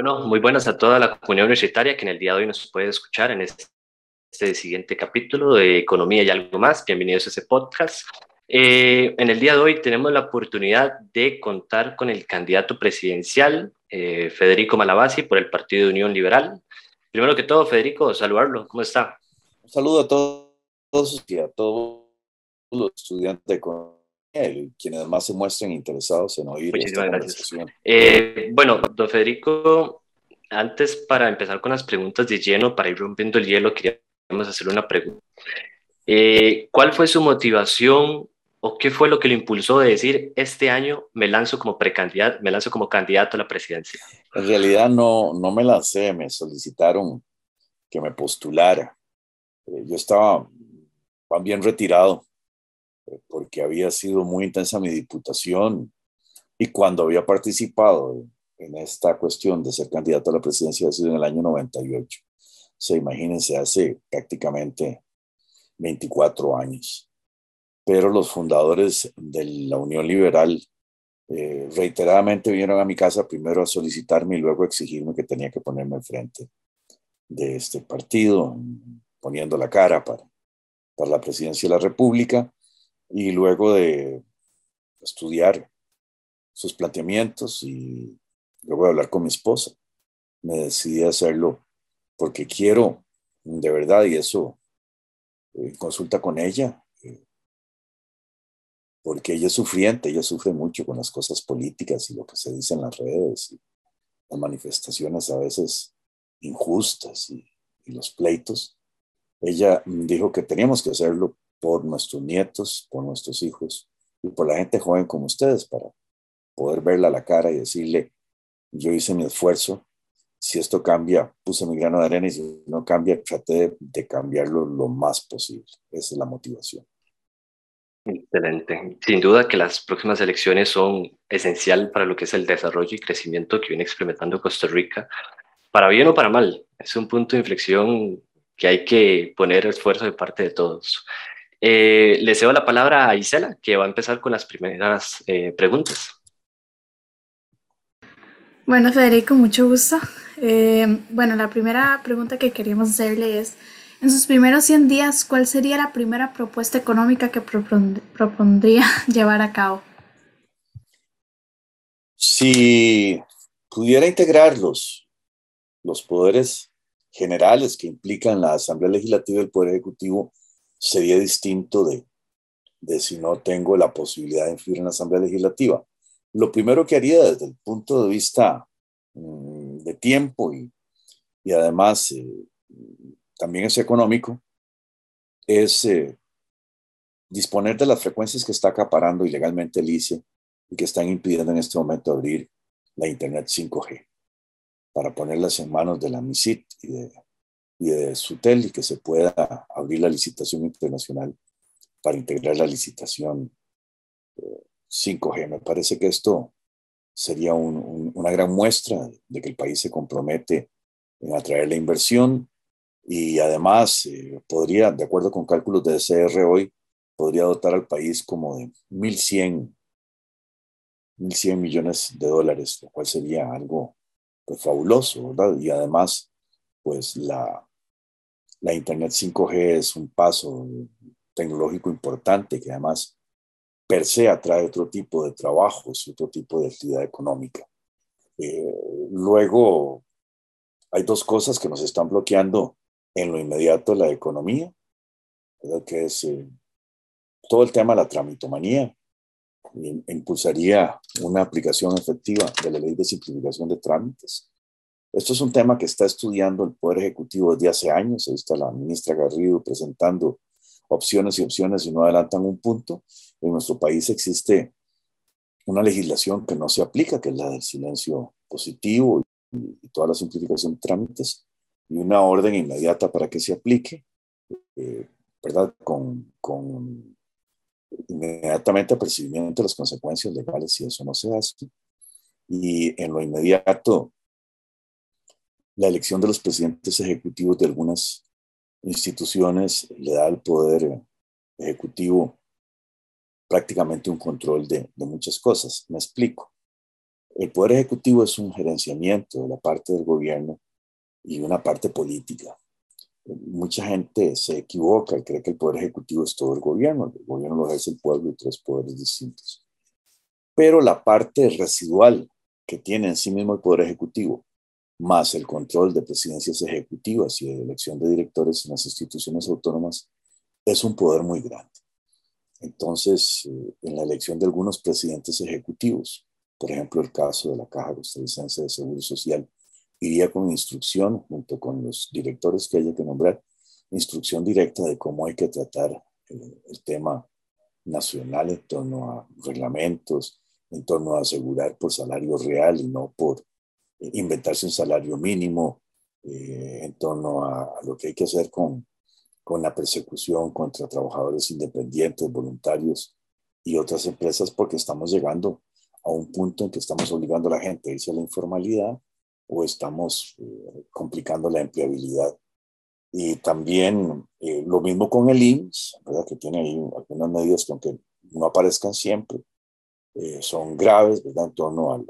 Bueno, muy buenas a toda la comunidad universitaria que en el día de hoy nos puede escuchar en este, este siguiente capítulo de Economía y algo más. Bienvenidos a ese podcast. Eh, en el día de hoy tenemos la oportunidad de contar con el candidato presidencial, eh, Federico Malabasi, por el Partido de Unión Liberal. Primero que todo, Federico, saludarlo. ¿Cómo está? Un saludo a todos y a todos los estudiantes de economía y quienes más se muestren interesados en oír Muchísimas gracias. Eh, bueno, don Federico, antes para empezar con las preguntas de lleno, para ir rompiendo el hielo, queríamos hacerle una pregunta. Eh, ¿Cuál fue su motivación o qué fue lo que lo impulsó de decir este año me lanzo como precandidato, me lanzo como candidato a la presidencia? En realidad no, no me lancé, me solicitaron que me postulara. Eh, yo estaba bien retirado porque había sido muy intensa mi diputación y cuando había participado en esta cuestión de ser candidato a la presidencia ha sido en el año 98. Se imagínense, hace prácticamente 24 años. Pero los fundadores de la Unión Liberal eh, reiteradamente vinieron a mi casa primero a solicitarme y luego a exigirme que tenía que ponerme enfrente de este partido, poniendo la cara para, para la presidencia de la República y luego de estudiar sus planteamientos y luego de hablar con mi esposa, me decidí a hacerlo porque quiero, de verdad, y eso eh, consulta con ella, eh, porque ella es sufriente, ella sufre mucho con las cosas políticas y lo que se dice en las redes, y las manifestaciones a veces injustas y los pleitos. Ella dijo que teníamos que hacerlo por nuestros nietos, por nuestros hijos y por la gente joven como ustedes para poder verla a la cara y decirle, yo hice mi esfuerzo, si esto cambia, puse mi grano de arena y si no cambia, traté de, cambiarlo lo más posible. Esa es la motivación. Excelente. Sin duda que las próximas elecciones son esencial para lo que es el desarrollo y crecimiento que viene experimentando Costa Rica, para bien o para mal. Es un punto de inflexión que hay que poner esfuerzo de parte de todos. Eh, le cedo la palabra a Isela, que va a empezar con las primeras eh, preguntas. Bueno, Federico, mucho gusto. Eh, bueno, la primera pregunta que queríamos hacerle es, en sus primeros 100 días, ¿cuál sería la primera propuesta económica que propondría llevar a cabo? Si pudiera integrar los, los poderes generales que implican la Asamblea Legislativa y el Poder Ejecutivo sería distinto de, de si no tengo la posibilidad de influir en la Asamblea Legislativa. Lo primero que haría desde el punto de vista mm, de tiempo y, y además eh, también es económico, es eh, disponer de las frecuencias que está acaparando ilegalmente el ICE y que están impidiendo en este momento abrir la Internet 5G para ponerlas en manos de la MISIT y de y de SUTEL y que se pueda abrir la licitación internacional para integrar la licitación 5G. Eh, Me parece que esto sería una gran muestra de que el país se compromete en atraer la inversión y además eh, podría, de acuerdo con cálculos de CR hoy, podría dotar al país como de 1.100 1.100 millones de dólares, lo cual sería algo pues, fabuloso, ¿verdad? Y además, pues la, la Internet 5G es un paso tecnológico importante que además per se atrae otro tipo de trabajos y otro tipo de actividad económica. Eh, luego, hay dos cosas que nos están bloqueando en lo inmediato la economía, que es eh, todo el tema de la tramitomanía. Impulsaría una aplicación efectiva de la ley de simplificación de trámites esto es un tema que está estudiando el Poder Ejecutivo desde hace años. Ahí está la ministra Garrido presentando opciones y opciones y no adelantan un punto. En nuestro país existe una legislación que no se aplica, que es la del silencio positivo y, toda la simplificación de trámites, y una orden inmediata para que se aplique, eh, ¿verdad? Con, con inmediatamente apercibimiento de las consecuencias legales si eso no se hace. Y en lo inmediato, la elección de los presidentes ejecutivos de algunas instituciones le da al poder ejecutivo prácticamente un control de, muchas cosas. Me explico. El Poder Ejecutivo es un gerenciamiento de la parte del gobierno y una parte política. Mucha gente se equivoca y cree que el Poder Ejecutivo es todo el gobierno. El gobierno lo ejerce el pueblo y tres poderes distintos. Pero la parte residual que tiene en sí mismo el Poder Ejecutivo, más el control de presidencias ejecutivas y de elección de directores en las instituciones autónomas, es un poder muy grande. Entonces, eh, en la elección de algunos presidentes ejecutivos, por ejemplo, el caso de la Caja Costarricense de Seguro Social, iría con instrucción, junto con los directores que haya que nombrar, instrucción directa de cómo hay que tratar eh, el tema nacional en torno a reglamentos, en torno a asegurar por salario real y no por inventarse un salario mínimo, en torno a, lo que hay que hacer con con la persecución contra trabajadores independientes, voluntarios y otras empresas, porque estamos llegando a un punto en que estamos obligando a la gente a irse a la informalidad o estamos eh, complicando la empleabilidad. Y también eh, lo mismo con el IMSS, ¿verdad? que tiene ahí algunas medidas que aunque no aparezcan siempre, eh, son graves ¿verdad? en torno al,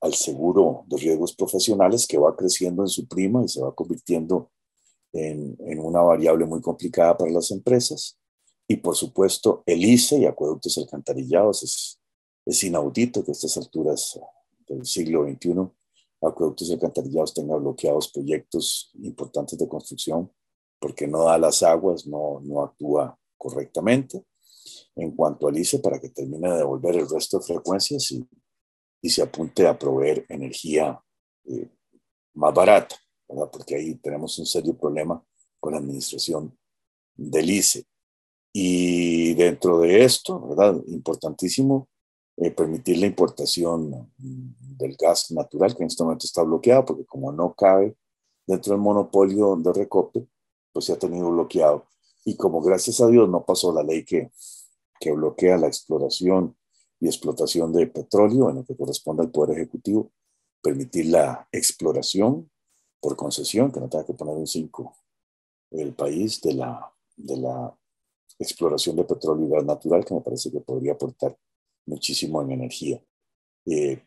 al seguro de riesgos profesionales que va creciendo en su prima y se va convirtiendo en, una variable muy complicada para las empresas. Y por supuesto, el ICE y acueductos alcantarillados es, es inaudito que a estas alturas del siglo XXI acueductos alcantarillados tengan bloqueados proyectos importantes de construcción porque no da las aguas, no, no actúa correctamente. En cuanto al ICE, para que termine de devolver el resto de frecuencias y, y se apunte a proveer energía eh, más barata porque ahí tenemos un serio problema con la administración del ICE. Y dentro de esto, ¿verdad? Importantísimo eh, permitir la importación del gas natural, que en este momento está bloqueado, porque como no cabe dentro del monopolio de recope, pues se ha tenido bloqueado. Y como gracias a Dios no pasó la ley que, que bloquea la exploración y explotación de petróleo en lo que corresponde al Poder Ejecutivo, permitir la exploración por concesión, que no tenga que poner un 5 el país de la, de la exploración de petróleo y gas natural, que me parece que podría aportar muchísimo en energía. Eh,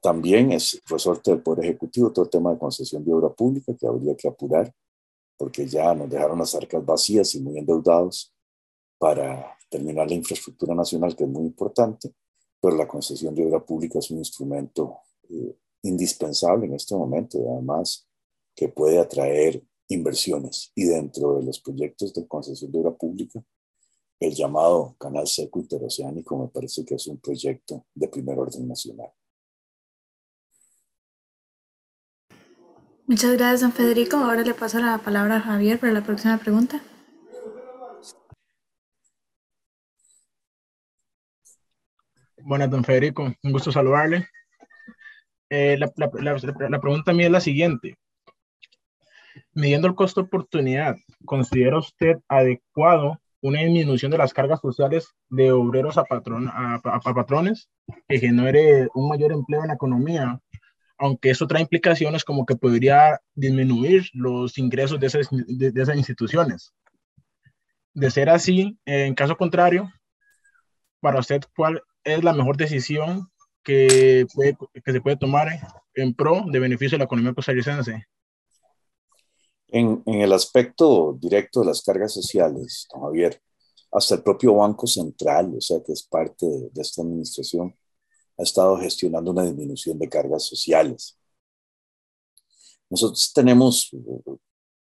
también es resorte del Poder Ejecutivo todo el tema de concesión de obra pública que habría que apurar, porque ya nos dejaron las arcas vacías y muy endeudados para terminar la infraestructura nacional, que es muy importante, pero la concesión de obra pública es un instrumento eh, indispensable en este momento, además que puede atraer inversiones. Y dentro de los proyectos de concesión de obra pública, el llamado Canal Seco Interoceánico me parece que es un proyecto de primer orden nacional. Muchas gracias, don Federico. Ahora le paso la palabra a Javier para la próxima pregunta. Buenas, don Federico. Un gusto saludarle. Eh, la, pregunta mía es la siguiente. Midiendo el costo oportunidad, ¿considera usted adecuado una disminución de las cargas sociales de obreros a, a, patrones que genere un mayor empleo en la economía? Aunque eso trae implicaciones como que podría disminuir los ingresos de esas, de, esas instituciones. De ser así, en caso contrario, para usted, ¿cuál es la mejor decisión que, que se puede tomar en pro de beneficio de la economía costarricense? En, en, el aspecto directo de las cargas sociales, don Javier, hasta el propio Banco Central, o sea, que es parte de, de esta administración, ha estado gestionando una disminución de cargas sociales. Nosotros tenemos,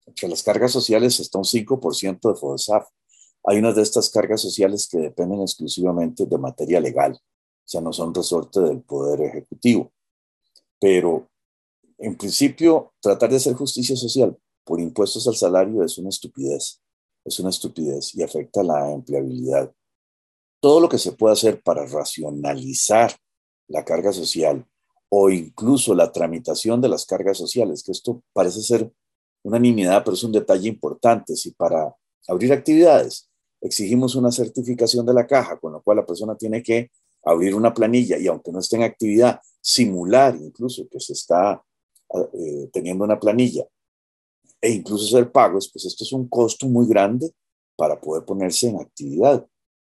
entre las cargas sociales, hasta un 5% de FODESAF. Hay unas de estas cargas sociales que dependen exclusivamente de materia legal o sea, no son resorte del Poder Ejecutivo. Pero, en principio, tratar de hacer justicia social por impuestos al salario es una estupidez, es una estupidez y afecta la empleabilidad. Todo lo que se puede hacer para racionalizar la carga social o incluso la tramitación de las cargas sociales, que esto parece ser una nimiedad, pero es un detalle importante. Si para abrir actividades exigimos una certificación de la caja, con lo cual la persona tiene que abrir una planilla y aunque no esté en actividad, simular incluso que se está eh, teniendo una planilla e incluso hacer pagos, pues esto es un costo muy grande para poder ponerse en actividad.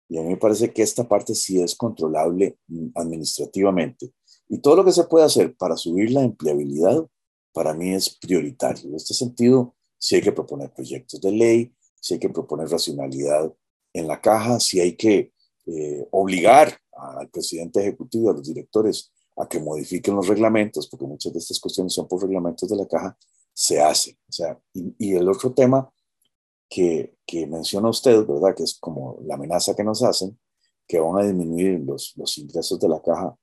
Y a mí me parece que esta parte sí es controlable mm, administrativamente. Y todo lo que se puede hacer para subir la empleabilidad, para mí es prioritario. En este sentido, si hay que proponer proyectos de ley, si hay que proponer racionalidad en la caja, si hay que eh, obligar al presidente ejecutivo y a los directores a que modifiquen los reglamentos, porque muchas de estas cuestiones son por reglamentos de la caja, se hace. O sea, y, el otro tema que, que, menciona usted, ¿verdad? Que es como la amenaza que nos hacen, que van a disminuir los, los ingresos de la caja.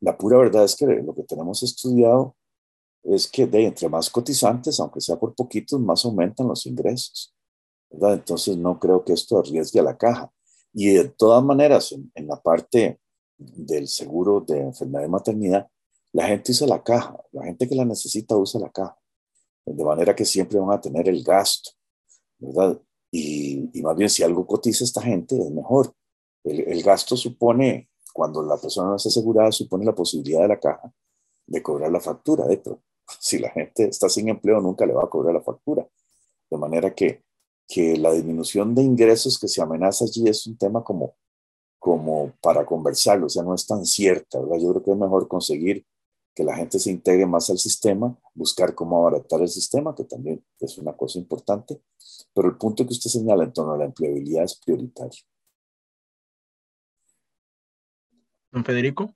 La pura verdad es que lo que tenemos estudiado es que de entre más cotizantes, aunque sea por poquitos, más aumentan los ingresos. ¿Verdad? Entonces no creo que esto arriesgue a la caja. Y de todas maneras, en, en la parte del seguro de enfermedad y maternidad, la gente usa la caja, la gente que la necesita usa la caja, de manera que siempre van a tener el gasto, ¿verdad? Y, y más bien si algo cotiza esta gente es mejor. El, el, gasto supone, cuando la persona no está asegurada, supone la posibilidad de la caja de cobrar la factura, de, pero si la gente está sin empleo nunca le va a cobrar la factura. De manera que, que la disminución de ingresos que se amenaza allí es un tema como como para conversarlo, o sea, no es tan cierta, ¿verdad? Yo creo que es mejor conseguir que la gente se integre más al sistema, buscar cómo abaratar el sistema, que también es una cosa importante, pero el punto que usted señala en torno a la empleabilidad es prioritario. Don Federico,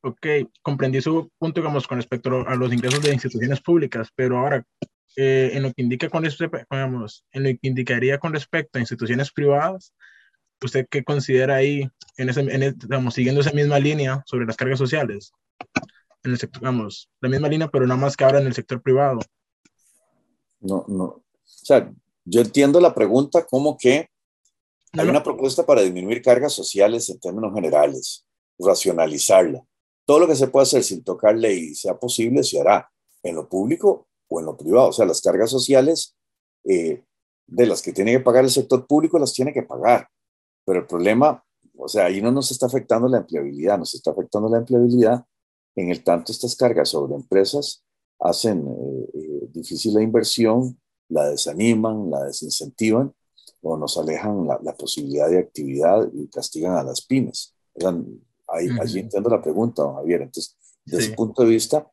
ok, comprendí su punto, digamos, con respecto a los ingresos de instituciones públicas, pero ahora, eh, en lo que indica con respecto, digamos, en lo que indicaría con respecto a instituciones privadas, ¿usted qué considera ahí, en ese, en siguiendo esa misma línea sobre las cargas sociales? En el sector, vamos, la misma línea, pero nada más que ahora en el sector privado. No, no. O sea, yo entiendo la pregunta como que hay una propuesta para disminuir cargas sociales en términos generales, racionalizarla. Todo lo que se puede hacer sin tocar ley sea posible se hará en lo público o en lo privado. O sea, las cargas sociales eh, de las que tiene que pagar el sector público las tiene que pagar. Pero el problema, o sea, ahí no nos está afectando la empleabilidad, nos está afectando la empleabilidad en el tanto estas cargas sobre empresas hacen eh, eh, difícil la inversión, la desaniman, la desincentivan o nos alejan la, posibilidad de actividad y castigan a las pymes. Ahí, Allí entiendo la pregunta, don Javier. Entonces, desde ese punto de vista,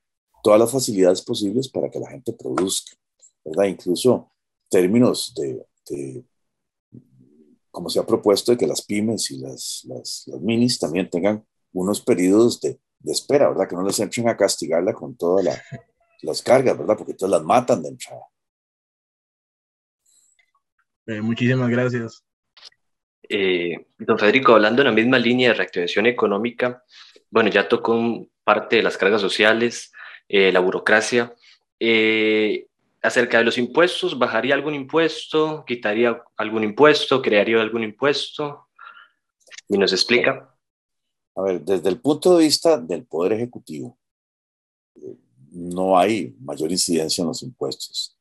todas las facilidades posibles para que la gente produzca, ¿verdad? Incluso términos de, de como se ha propuesto, de que las pymes y las, las, minis también tengan unos periodos de, de, espera, ¿verdad? Que no les entren a castigarla con todas las cargas, ¿verdad? Porque todas las matan de entrada. Eh, muchísimas gracias. Eh, don Federico, hablando en la misma línea de reactivación económica, bueno, ya tocó parte de las cargas sociales, eh, la burocracia. Eh, acerca de los impuestos, ¿bajaría algún impuesto? ¿Quitaría algún impuesto? ¿Crearía algún impuesto? ¿Y nos explica? A ver, desde el punto de vista del Poder Ejecutivo, no hay mayor incidencia en los impuestos.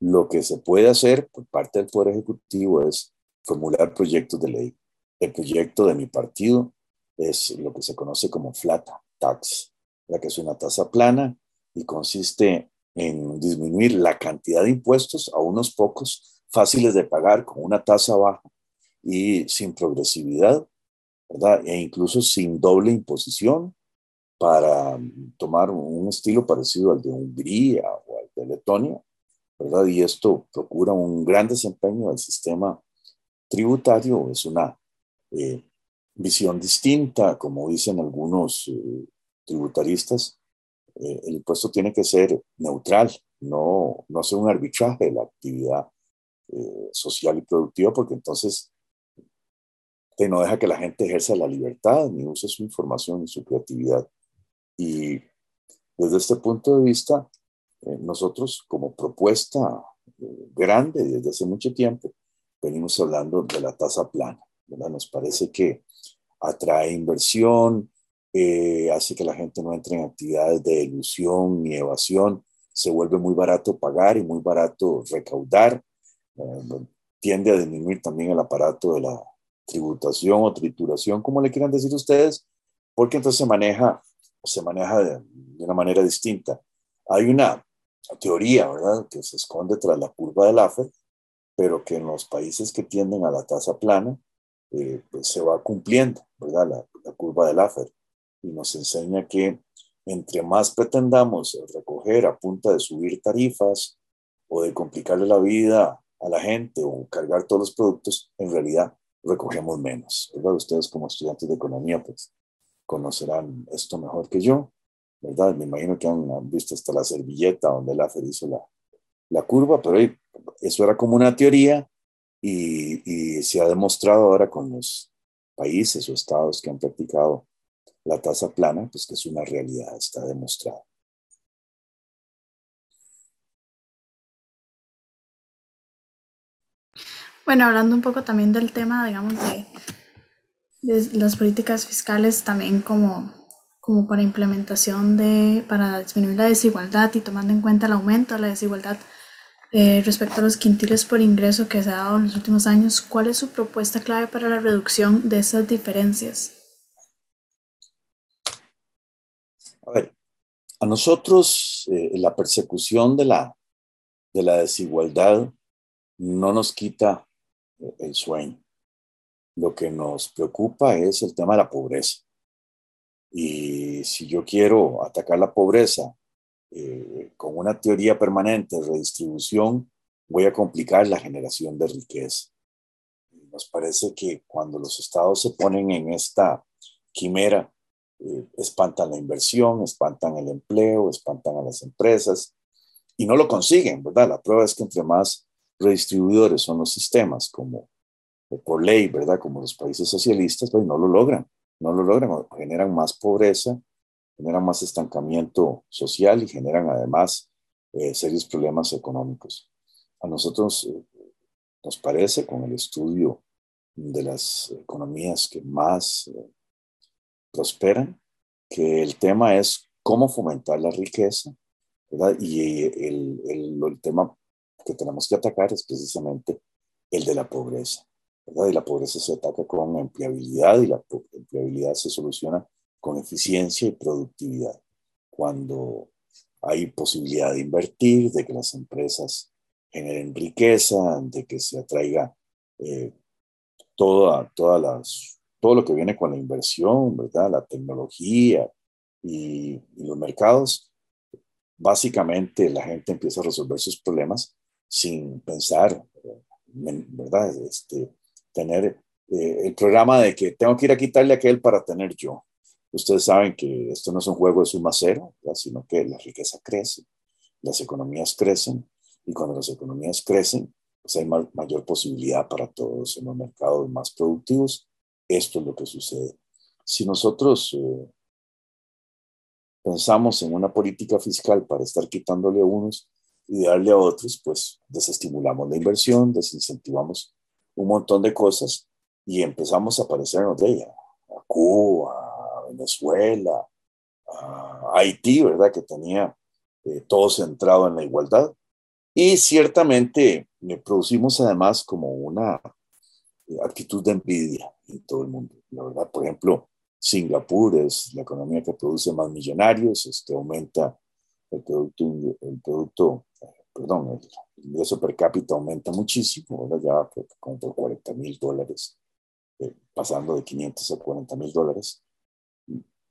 Lo que se puede hacer por parte del Poder Ejecutivo es formular proyectos de ley. El proyecto de mi partido es lo que se conoce como flat tax, la que es una tasa plana y consiste en disminuir la cantidad de impuestos a unos pocos fáciles de pagar con una tasa baja y sin progresividad, ¿verdad? E incluso sin doble imposición para tomar un estilo parecido al de Hungría o al de Letonia, ¿verdad? Y esto procura un gran desempeño del sistema tributario, es una eh, visión distinta, como dicen algunos eh, tributaristas, eh, el impuesto tiene que ser neutral, no, no hacer un arbitraje de la actividad eh, social y productiva, porque entonces te no deja que la gente ejerza la libertad ni use su información ni su creatividad. Y desde este punto de vista, eh, nosotros como propuesta grande desde hace mucho tiempo, venimos hablando de la tasa plana. ¿verdad? Nos parece que atrae inversión, eh, hace que la gente no entre en actividades de ilusión ni evasión, se vuelve muy barato pagar y muy barato recaudar, eh, tiende a disminuir también el aparato de la tributación o trituración, como le quieran decir ustedes, porque entonces se maneja, se maneja de, una manera distinta. Hay una teoría, ¿verdad?, que se esconde tras la curva del AFER, pero que en los países que tienden a la tasa plana, eh, pues se va cumpliendo, ¿verdad?, la, la curva del AFER y nos enseña que entre más pretendamos recoger a punta de subir tarifas o de complicarle la vida a la gente o cargar todos los productos, en realidad recogemos menos. ¿verdad? Ustedes como estudiantes de economía, pues conocerán esto mejor que yo, ¿verdad? Me imagino que han, visto hasta la servilleta donde la hizo la, la curva, pero eso era como una teoría y, y se ha demostrado ahora con los países o estados que han practicado la tasa plana, pues que es una realidad, está demostrado. Bueno, hablando un poco también del tema, digamos, de, las políticas fiscales también como, como para implementación de, para disminuir la desigualdad y tomando en cuenta el aumento de la desigualdad eh, respecto a los quintiles por ingreso que se ha dado en los últimos años, ¿cuál es su propuesta clave para la reducción de esas diferencias? A ver, a nosotros eh, la persecución de la, de la desigualdad no nos quita eh, el sueño. Lo que nos preocupa es el tema de la pobreza. Y si yo quiero atacar la pobreza eh, con una teoría permanente de redistribución, voy a complicar la generación de riqueza. Nos parece que cuando los estados se ponen en esta quimera, eh, espantan la inversión, espantan el empleo, espantan a las empresas y no lo consiguen, ¿verdad? La prueba es que entre más redistribuidores son los sistemas, como por ley, ¿verdad? Como los países socialistas, pues no lo logran, no lo logran, generan más pobreza, generan más estancamiento social y generan además eh, serios problemas económicos. A nosotros eh, nos parece, con el estudio de las economías que más eh, prosperan, que el tema es cómo fomentar la riqueza, ¿verdad? Y el, el, el tema que tenemos que atacar es precisamente el de la pobreza, ¿verdad? Y la pobreza se ataca con empleabilidad y la empleabilidad se soluciona con eficiencia y productividad. Cuando hay posibilidad de invertir, de que las empresas generen riqueza, de que se atraiga eh, toda, todas las, todo lo que viene con la inversión, ¿verdad? La tecnología y, los mercados, básicamente la gente empieza a resolver sus problemas sin pensar, ¿verdad? Este, tener eh, el programa de que tengo que ir a quitarle a aquel para tener yo. Ustedes saben que esto no es un juego de suma cero, sino que la riqueza crece, las economías crecen, y cuando las economías crecen, pues hay mayor posibilidad para todos en los mercados más productivos. Esto es lo que sucede. Si nosotros eh, pensamos en una política fiscal para estar quitándole a unos y darle a otros, pues desestimulamos la inversión, desincentivamos un montón de cosas y empezamos a parecernos de ella, a Cuba, Venezuela, Haití, ¿verdad? Que tenía eh, todo centrado en la igualdad. Y ciertamente eh, producimos además como una actitud de envidia en todo el mundo. La verdad, por ejemplo, Singapur es la economía que produce más millonarios, este, aumenta el producto, el producto perdón, el ingreso per cápita aumenta muchísimo, ¿verdad? ya como por 40 mil dólares, pasando de 500 a 40 mil dólares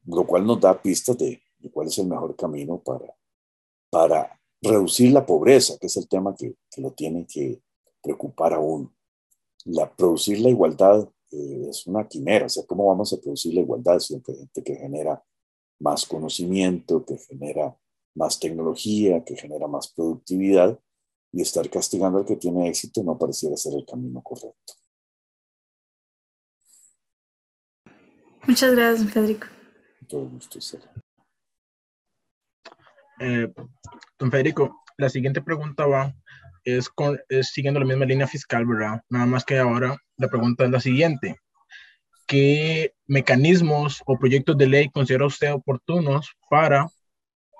lo cual nos da pistas de, cuál es el mejor camino para, para reducir la pobreza, que es el tema que, que lo tiene que preocupar a uno. La, producir la igualdad eh, es una quimera, o sea, ¿cómo vamos a producir la igualdad si hay gente que genera más conocimiento, que genera más tecnología, que genera más productividad, y estar castigando al que tiene éxito no pareciera ser el camino correcto. Muchas gracias, Federico todo gusto, eh, don Federico, la siguiente pregunta va, es, con, es siguiendo la misma línea fiscal, ¿verdad? Nada más que ahora la pregunta es la siguiente. ¿Qué mecanismos o proyectos de ley considera usted oportunos para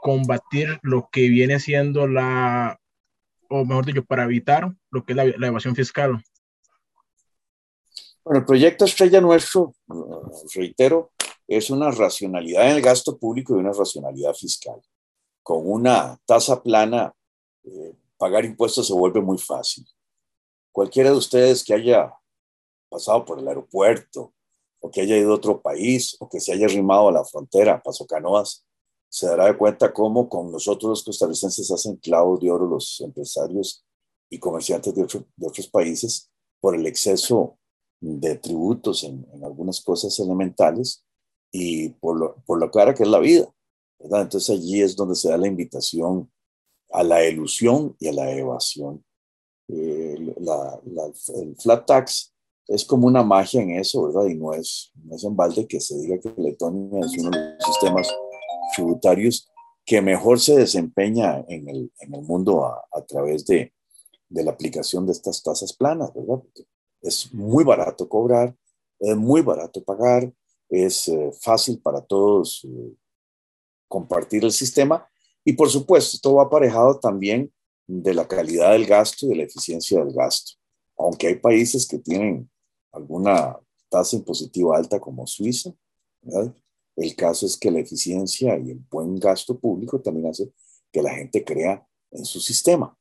combatir lo que viene siendo la, o mejor dicho, para evitar lo que es la, la evasión fiscal? Bueno, el proyecto estrella nuestro, reitero, es una racionalidad en el gasto público y una racionalidad fiscal. Con una tasa plana, eh, pagar impuestos se vuelve muy fácil. Cualquiera de ustedes que haya pasado por el aeropuerto o que haya ido a otro país o que se haya arrimado a la frontera, pasó canoas, se dará de cuenta cómo con nosotros los costarricenses hacen clavos de oro los empresarios y comerciantes de, otros países por el exceso de tributos en, en algunas cosas elementales y por lo, por lo cara que es la vida. ¿verdad? Entonces allí es donde se da la invitación a la ilusión y a la evasión. Eh, el flat tax es como una magia en eso, ¿verdad? Y no es, no es en balde que se diga que Letonia es uno de los sistemas tributarios que mejor se desempeña en el, en el mundo a, a través de, de, la aplicación de estas tasas planas, ¿verdad? Porque es muy barato cobrar, es muy barato pagar, es eh, fácil para todos eh, compartir el sistema y por supuesto, esto va aparejado también de la calidad del gasto y de la eficiencia del gasto. Aunque hay países que tienen alguna tasa impositiva alta como Suiza, el caso es que la eficiencia y el buen gasto público también hace que la gente crea en su sistema.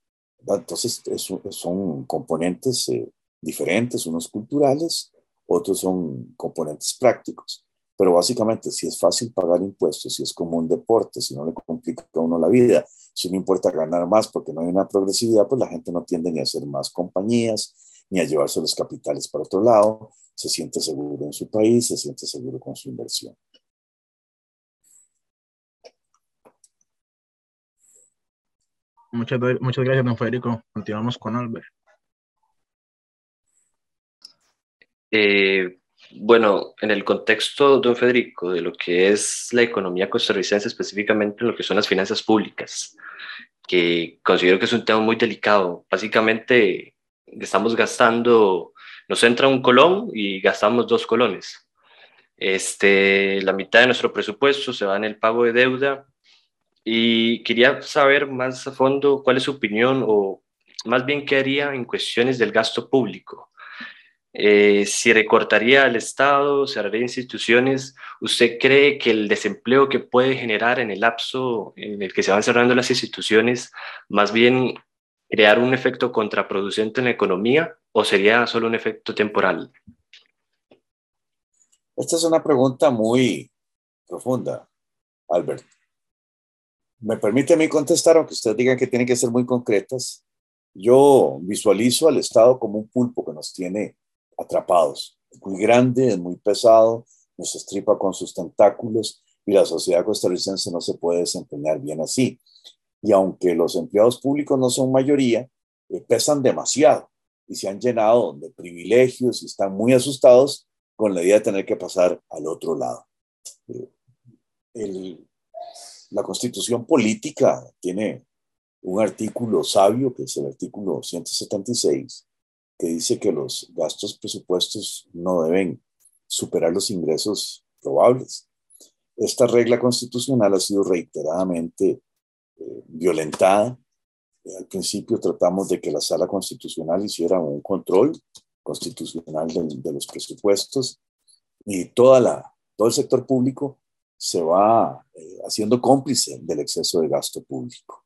Entonces, son componentes eh, diferentes, unos culturales, otros son componentes prácticos. Pero básicamente, si es fácil pagar impuestos, si es como un deporte, si no le complica a uno la vida, si no importa ganar más porque no hay una progresividad, pues la gente no tiende ni a hacer más compañías, ni a llevarse los capitales para otro lado, se siente seguro en su país, se siente seguro con su inversión. Muchas, muchas gracias, don Federico. Continuamos con Albert. Eh, bueno, en el contexto, don Federico, de lo que es la economía costarricense, específicamente en lo que son las finanzas públicas, que considero que es un tema muy delicado. Básicamente, estamos gastando, nos entra un colón y gastamos dos colones. Este, la mitad de nuestro presupuesto se va en el pago de deuda y quería saber más a fondo cuál es su opinión o más bien qué haría en cuestiones del gasto público eh, si recortaría al Estado, cerraría instituciones, ¿usted cree que el desempleo que puede generar en el lapso en el que se van cerrando las instituciones, más bien crear un efecto contraproducente en la economía o sería solo un efecto temporal? Esta es una pregunta muy profunda, Albert. ¿Me permite a mí contestar, aunque ustedes digan que tienen que ser muy concretas? Yo visualizo al Estado como un pulpo que nos tiene atrapados. Muy grande, es muy pesado, nos estripa con sus tentáculos y la sociedad costarricense no se puede desempeñar bien así. Y aunque los empleados públicos no son mayoría, eh, pesan demasiado y se han llenado de privilegios y están muy asustados con la idea de tener que pasar al otro lado. Eh, la constitución política tiene un artículo sabio, que es el artículo 176, que dice que los gastos presupuestos no deben superar los ingresos probables. Esta regla constitucional ha sido reiteradamente eh, violentada. al principio tratamos de que la sala constitucional hiciera un control constitucional de, los presupuestos y toda la, todo el sector público se va eh, haciendo cómplice del exceso de gasto público.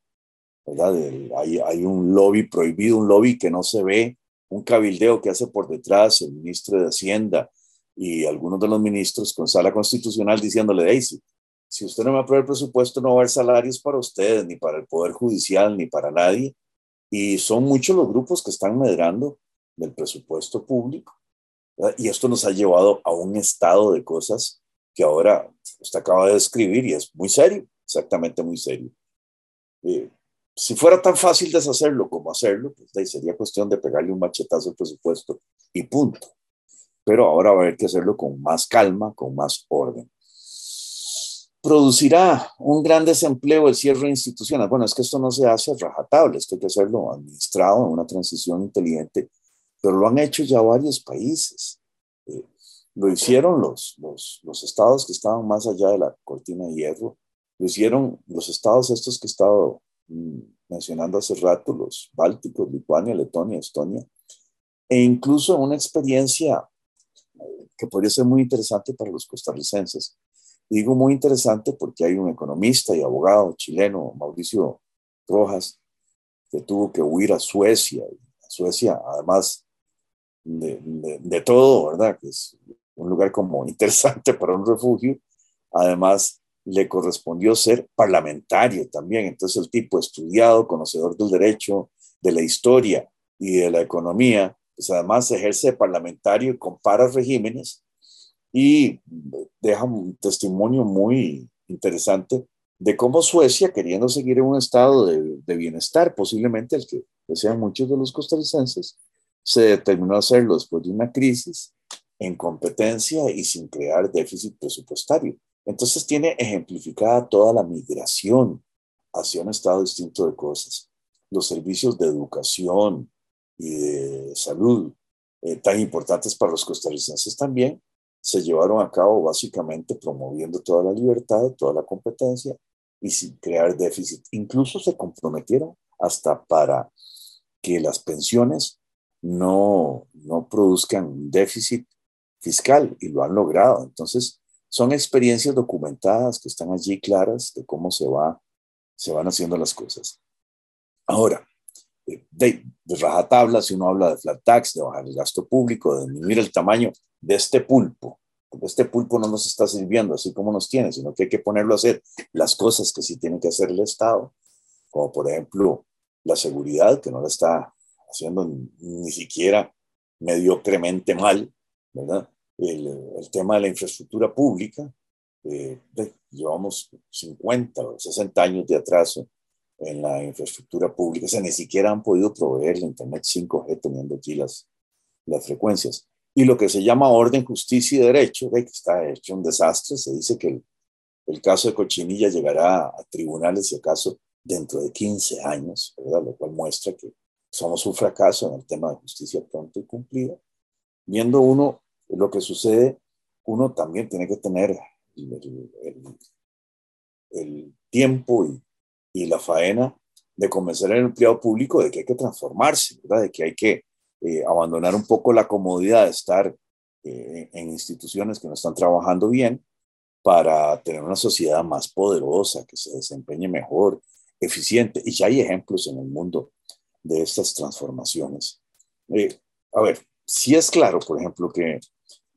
¿verdad? hay, hay un lobby prohibido, un lobby que no se ve un cabildeo que hace por detrás el ministro de Hacienda y algunos de los ministros con sala constitucional diciéndole, Daisy, si usted no me aprueba el presupuesto, no va a haber salarios para ustedes, ni para el Poder Judicial, ni para nadie. Y son muchos los grupos que están medrando del presupuesto público. Y esto nos ha llevado a un estado de cosas que ahora usted acaba de describir y es muy serio, exactamente muy serio. Eh, si fuera tan fácil deshacerlo como hacerlo, pues sería cuestión de pegarle un machetazo al presupuesto y punto. Pero ahora va a haber que hacerlo con más calma, con más orden. ¿Producirá un gran desempleo el cierre de instituciones? Bueno, es que esto no se hace rajatable, esto hay que hacerlo administrado en una transición inteligente, pero lo han hecho ya varios países. Eh, lo hicieron los, los, los estados que estaban más allá de la cortina de hierro, lo hicieron los estados estos que he estado mencionando hace rato, los bálticos, Lituania, Letonia, Estonia, e incluso una experiencia eh, que podría ser muy interesante para los costarricenses. Digo muy interesante porque hay un economista y abogado chileno, Mauricio Rojas, que tuvo que huir a Suecia. Suecia, además de, de, de todo, ¿verdad? Que es un lugar como interesante para un refugio. Además, le correspondió ser parlamentario también. Entonces el tipo estudiado, conocedor del derecho, de la historia y de la economía, pues además ejerce de parlamentario y compara regímenes y deja un testimonio muy interesante de cómo Suecia, queriendo seguir en un estado de, de bienestar, posiblemente el que desean muchos de los costarricenses, se determinó a hacerlo después de una crisis en competencia y sin crear déficit presupuestario. Entonces tiene ejemplificada toda la migración hacia un estado distinto de cosas. Los servicios de educación y de salud, eh, tan importantes para los costarricenses también, se llevaron a cabo básicamente promoviendo toda la libertad, toda la competencia y sin crear déficit. Incluso se comprometieron hasta para que las pensiones no, no produzcan déficit fiscal y lo han logrado. Entonces, son experiencias documentadas que están allí claras de cómo se, va, se van haciendo las cosas. Ahora, eh, de, de rajatabla, si uno habla de flat tax, de bajar el gasto público, de disminuir el tamaño de este pulpo, porque este pulpo no nos está sirviendo así como nos tiene, sino que hay que ponerlo a hacer las cosas que sí tiene que hacer el Estado, como por ejemplo la seguridad, que no la está haciendo ni siquiera mediocremente mal, ¿verdad? El, tema de la infraestructura pública, eh, llevamos 50 o 60 años de atraso en la infraestructura pública, o sea, ni siquiera han podido proveer el Internet 5G teniendo aquí las, las frecuencias. Y lo que se llama orden, justicia y derecho, que está hecho un desastre, se dice que el, el caso de Cochinilla llegará a tribunales, si acaso, dentro de 15 años, ¿verdad? lo cual muestra que somos un fracaso en el tema de justicia pronto y cumplida. Viendo uno lo que sucede, uno también tiene que tener el, tiempo y, la faena de convencer al empleado público de que hay que transformarse, de que hay que eh, abandonar un poco la comodidad de estar eh, en instituciones que no están trabajando bien para tener una sociedad más poderosa, que se desempeñe mejor, eficiente. Y ya hay ejemplos en el mundo de estas transformaciones. Eh, a ver, si es claro, por ejemplo, que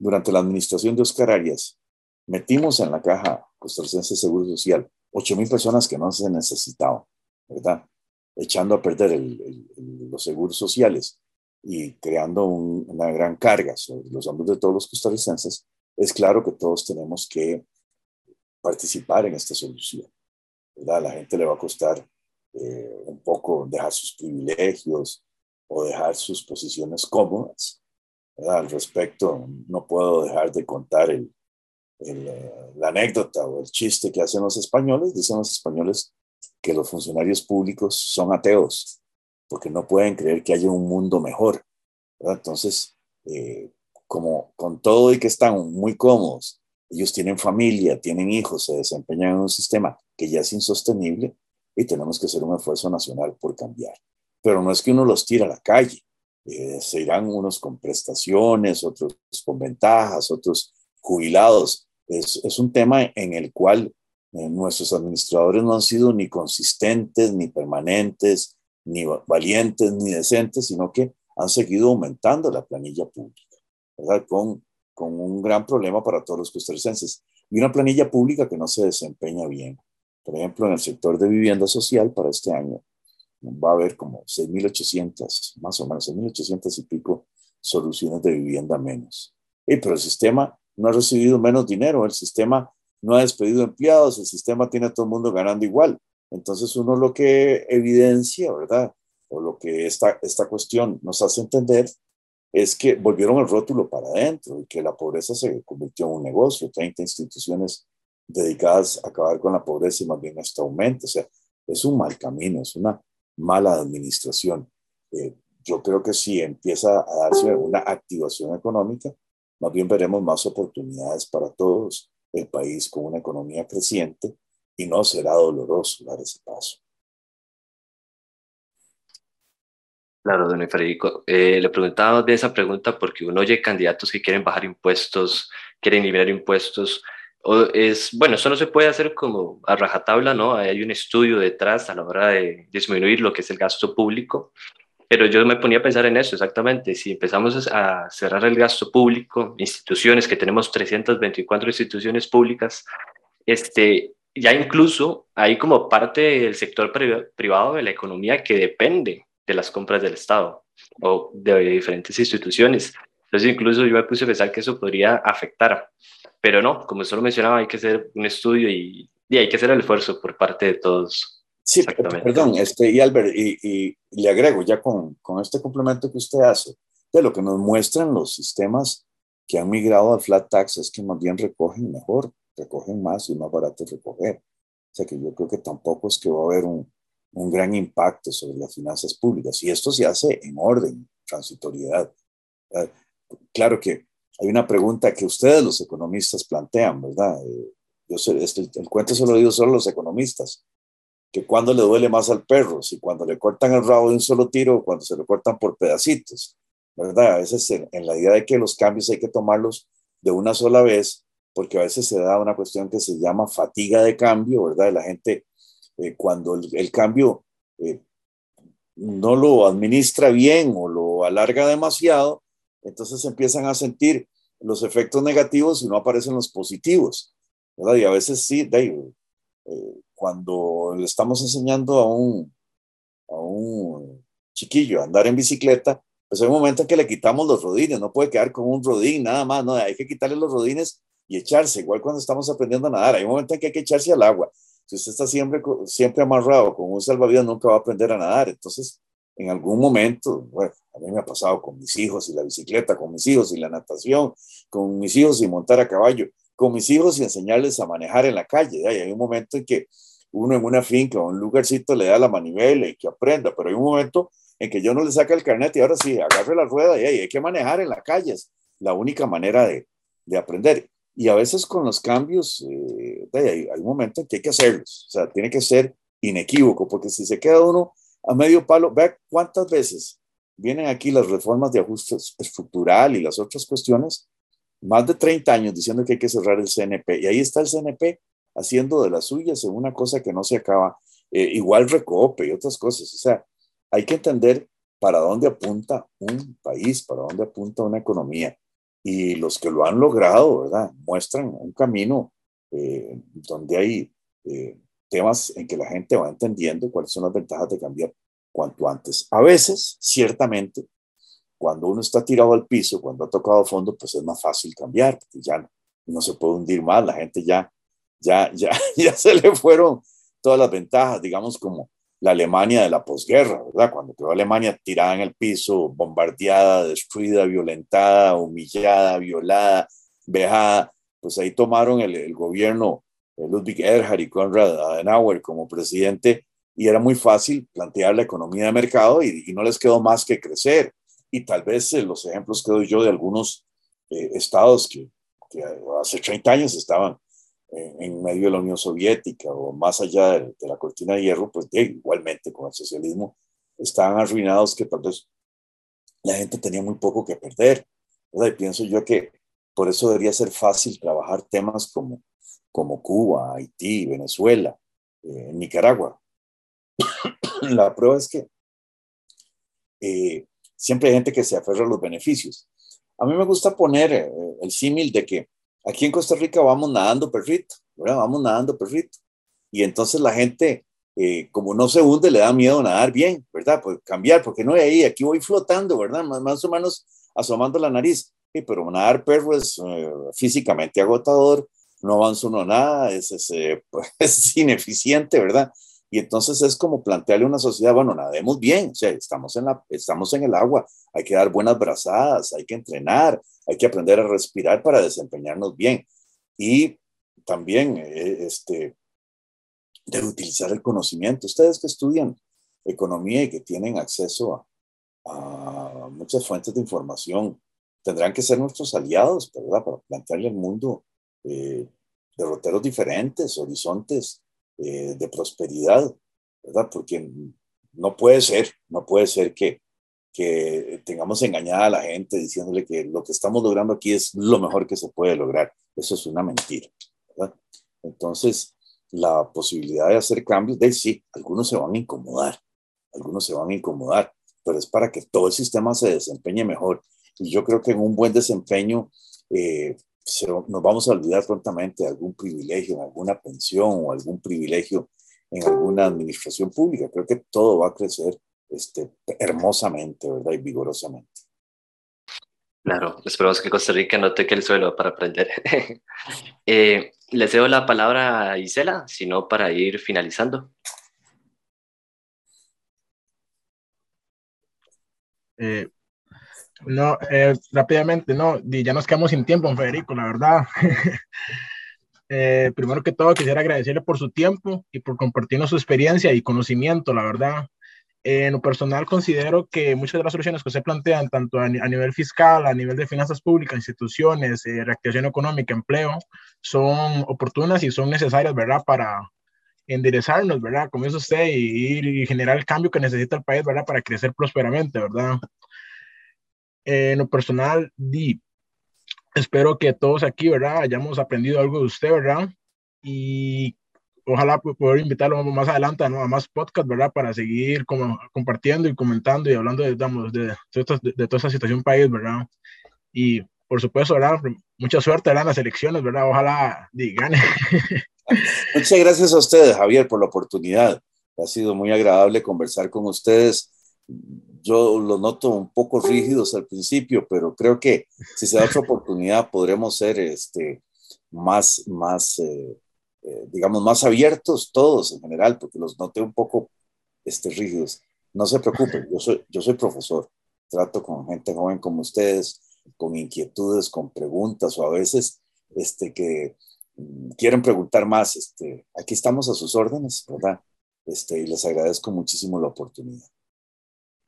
durante la administración de Oscar Arias metimos en la caja costarricense Seguro Social 8 mil personas que no se necesitaban, ¿verdad? Echando a perder los seguros sociales y creando una gran carga sobre los hombros de todos los costarricenses, es claro que todos tenemos que participar en esta solución. ¿verdad? A la gente le va a costar eh, un poco dejar sus privilegios o dejar sus posiciones cómodas. Al respecto, no puedo dejar de contar el, eh, la anécdota o el chiste que hacen los españoles. Dicen los españoles que los funcionarios públicos son ateos porque no pueden creer que haya un mundo mejor. Entonces, eh, como con todo y que están muy cómodos, ellos tienen familia, tienen hijos, se desempeñan en un sistema que ya es insostenible, y tenemos que hacer un esfuerzo nacional por cambiar. Pero no es que uno los tire a la calle, eh, se irán unos con prestaciones, otros con ventajas, otros jubilados. Es, es un tema en el cual eh, nuestros administradores no han sido ni consistentes, ni permanentes, ni valientes, ni decentes, sino que han seguido aumentando la planilla pública, ¿verdad? Con, con un gran problema para todos los costarricenses. Y una planilla pública que no se desempeña bien. Por ejemplo, en el sector de vivienda social para este año va a haber como 6.800, más o menos 6.800 y pico soluciones de vivienda menos. Y, pero el sistema no ha recibido menos dinero, el sistema no ha despedido empleados, el sistema tiene a todo el mundo ganando igual. Entonces uno lo que evidencia, ¿verdad? O lo que esta, esta cuestión nos hace entender es que volvieron el rótulo para adentro y que la pobreza se convirtió en un negocio, 30 instituciones dedicadas a acabar con la pobreza y más bien hasta aumento. O sea, es un mal camino, es una mala administración. Eh, yo creo que si empieza a darse una activación económica, más bien veremos más oportunidades para todos, el país con una economía creciente y no será doloroso dar ese paso. Claro, don Federico. Eh, le preguntaba de esa pregunta porque uno oye candidatos que quieren bajar impuestos, quieren eliminar impuestos, es, bueno, eso no se puede hacer como a rajatabla, ¿no? Hay un estudio detrás a la hora de disminuir lo que es el gasto público, pero yo me ponía a pensar en eso exactamente. Si empezamos a cerrar el gasto público, instituciones, que tenemos 324 instituciones públicas, este, ya incluso hay como parte del sector privado de la economía que depende de las compras del Estado o de diferentes instituciones. Entonces incluso yo me puse a pensar que eso podría afectar, pero no, como solo mencionaba, hay que hacer un estudio y, y hay que hacer el esfuerzo por parte de todos. Sí, perdón, este, y Albert, y, y, le agrego ya con, con este complemento que usted hace, de lo que nos muestran los sistemas que han migrado al flat tax es que más bien recogen mejor, recogen más y más barato recoger. O sea que yo creo que tampoco es que va a haber un, un gran impacto sobre las finanzas públicas. Y esto se hace en orden, transitoriedad. Claro que hay una pregunta que ustedes los economistas plantean, ¿verdad? Eh, yo sé, este, el cuento se lo digo solo los economistas, que cuando le duele más al perro, si cuando le cortan el rabo de un solo tiro o cuando se lo cortan por pedacitos. ¿verdad? A veces en, la idea de que los cambios hay que tomarlos de una sola vez, porque a veces se da una cuestión que se llama fatiga de cambio, ¿verdad? La gente, eh, cuando el, cambio eh, no lo administra bien o lo alarga demasiado, entonces empiezan a sentir los efectos negativos y no aparecen los positivos, ¿verdad? Y a veces sí, Dave, eh, cuando le estamos enseñando a un, a un chiquillo a andar en bicicleta, pues hay un momento en que le quitamos los rodines, no puede quedar con un rodín nada más, no, hay que quitarle los rodines y echarse, igual cuando estamos aprendiendo a nadar, hay un momento en que hay que echarse al agua. Si usted está siempre, siempre amarrado con un salvavidas, nunca va a aprender a nadar. Entonces, en algún momento, bueno, a mí me ha pasado con mis hijos y la bicicleta, con mis hijos y la natación, con mis hijos y montar a caballo, con mis hijos y enseñarles a manejar en la calle. Hay un momento en que uno en una finca o un lugarcito le da la manivela y que aprenda, pero hay un momento en que yo no le saca el carnet y ahora sí, agarre la rueda y hay que manejar en la calle. Es la única manera de, de aprender. Y a veces con los cambios, eh, hay, un momento en que hay que hacerlos. O sea, tiene que ser inequívoco, porque si se queda uno a medio palo, vea cuántas veces vienen aquí las reformas de ajuste estructural y las otras cuestiones, más de 30 años diciendo que hay que cerrar el CNP. Y ahí está el CNP haciendo de las suyas en una cosa que no se acaba. Eh, igual Recope y otras cosas. O sea, hay que entender para dónde apunta un país, para dónde apunta una economía. Y los que lo han logrado, ¿verdad? Muestran un camino eh, donde hay eh, temas en que la gente va entendiendo cuáles son las ventajas de cambiar cuanto antes. A veces, ciertamente, cuando uno está tirado al piso, cuando ha tocado fondo, pues es más fácil cambiar, porque ya no, se puede hundir más, la gente ya, ya, ya, ya se le fueron todas las ventajas, digamos, como la Alemania de la posguerra, ¿verdad? Cuando quedó Alemania tirada en el piso, bombardeada, destruida, violentada, humillada, violada, vejada, pues ahí tomaron el, gobierno Ludwig Erhard y Konrad Adenauer como presidente y era muy fácil plantear la economía de mercado y, no les quedó más que crecer. Y tal vez eh, los ejemplos que doy yo de algunos eh, estados que, hace 30 años estaban en medio de la Unión Soviética o más allá de, la cortina de hierro, pues igualmente con el socialismo estaban arruinados que tal vez la gente tenía muy poco que perder. Y pienso yo que por eso debería ser fácil trabajar temas como, como Cuba, Haití, Venezuela, eh, Nicaragua. la prueba es que eh, siempre hay gente que se aferra a los beneficios. A mí me gusta poner eh, el símil de que Aquí en Costa Rica vamos nadando perrito, ¿verdad? Vamos nadando perrito. Y entonces la gente, como no se hunde, le da miedo nadar bien, ¿verdad? Pues cambiar, porque no hay ahí, aquí voy flotando, ¿verdad? Más, o menos asomando la nariz. Sí, pero nadar perro es físicamente agotador, no avanza uno nada, es, eh, es ineficiente, ¿verdad? Y entonces es como plantearle a una sociedad, bueno, nademos bien, o sea, estamos en, la, estamos en el agua, hay que dar buenas brazadas, hay que entrenar, hay que aprender a respirar para desempeñarnos bien. Y también eh, este, de utilizar el conocimiento. Ustedes que estudian economía y que tienen acceso a, muchas fuentes de información, tendrán que ser nuestros aliados, ¿verdad? Para plantearle al mundo eh, derroteros diferentes, horizontes eh, de prosperidad, ¿verdad? Porque no puede ser, no puede ser que, que tengamos engañada a la gente diciéndole que lo que estamos logrando aquí es lo mejor que se puede lograr. Eso es una mentira, ¿verdad? Entonces, la posibilidad de hacer cambios, de sí, algunos se van a incomodar, algunos se van a incomodar, pero es para que todo el sistema se desempeñe mejor. Y yo creo que en un buen desempeño, eh, nos vamos a olvidar prontamente de algún privilegio en alguna pensión o algún privilegio en alguna administración pública. Creo que todo va a crecer este, hermosamente, ¿verdad? Y vigorosamente. Claro, esperamos que Costa Rica no toque el suelo para aprender. eh, les cedo la palabra a Isela, sino para ir finalizando. Eh, no, eh, rápidamente, no, ya nos quedamos sin tiempo, Federico, la verdad. Eh, primero que todo, quisiera agradecerle por su tiempo y por compartirnos su experiencia y conocimiento, la verdad. en lo personal, considero que muchas de las soluciones que se plantean, tanto a, nivel fiscal, a nivel de finanzas públicas, instituciones, reactivación económica, empleo, son oportunas y son necesarias, ¿verdad?, para enderezarnos, ¿verdad?, como dice usted, y, y generar el cambio que necesita el país, ¿verdad?, para crecer prósperamente, ¿verdad? En lo personal, di, espero que todos aquí, ¿verdad? Hayamos aprendido algo de usted, ¿verdad? Y ojalá poder invitarlo más adelante a más podcast, ¿verdad? Para seguir como, compartiendo y comentando y hablando de, digamos, de, de, toda esta situación país, ¿verdad? Y por supuesto, ¿verdad? Mucha suerte, ¿verdad? En las elecciones, ¿verdad? Ojalá di, gane. Muchas gracias a ustedes, Javier, por la oportunidad. Ha sido muy agradable conversar con ustedes yo lo noto un poco rígidos al principio, pero creo que si se da otra oportunidad podremos ser este, más, más eh, eh, digamos, más abiertos todos en general, porque los noté un poco este, rígidos. No se preocupen, yo soy, yo soy profesor, trato con gente joven como ustedes, con inquietudes, con preguntas o a veces este, que mm, quieren preguntar más. Este, aquí estamos a sus órdenes, ¿verdad? Este, y les agradezco muchísimo la oportunidad.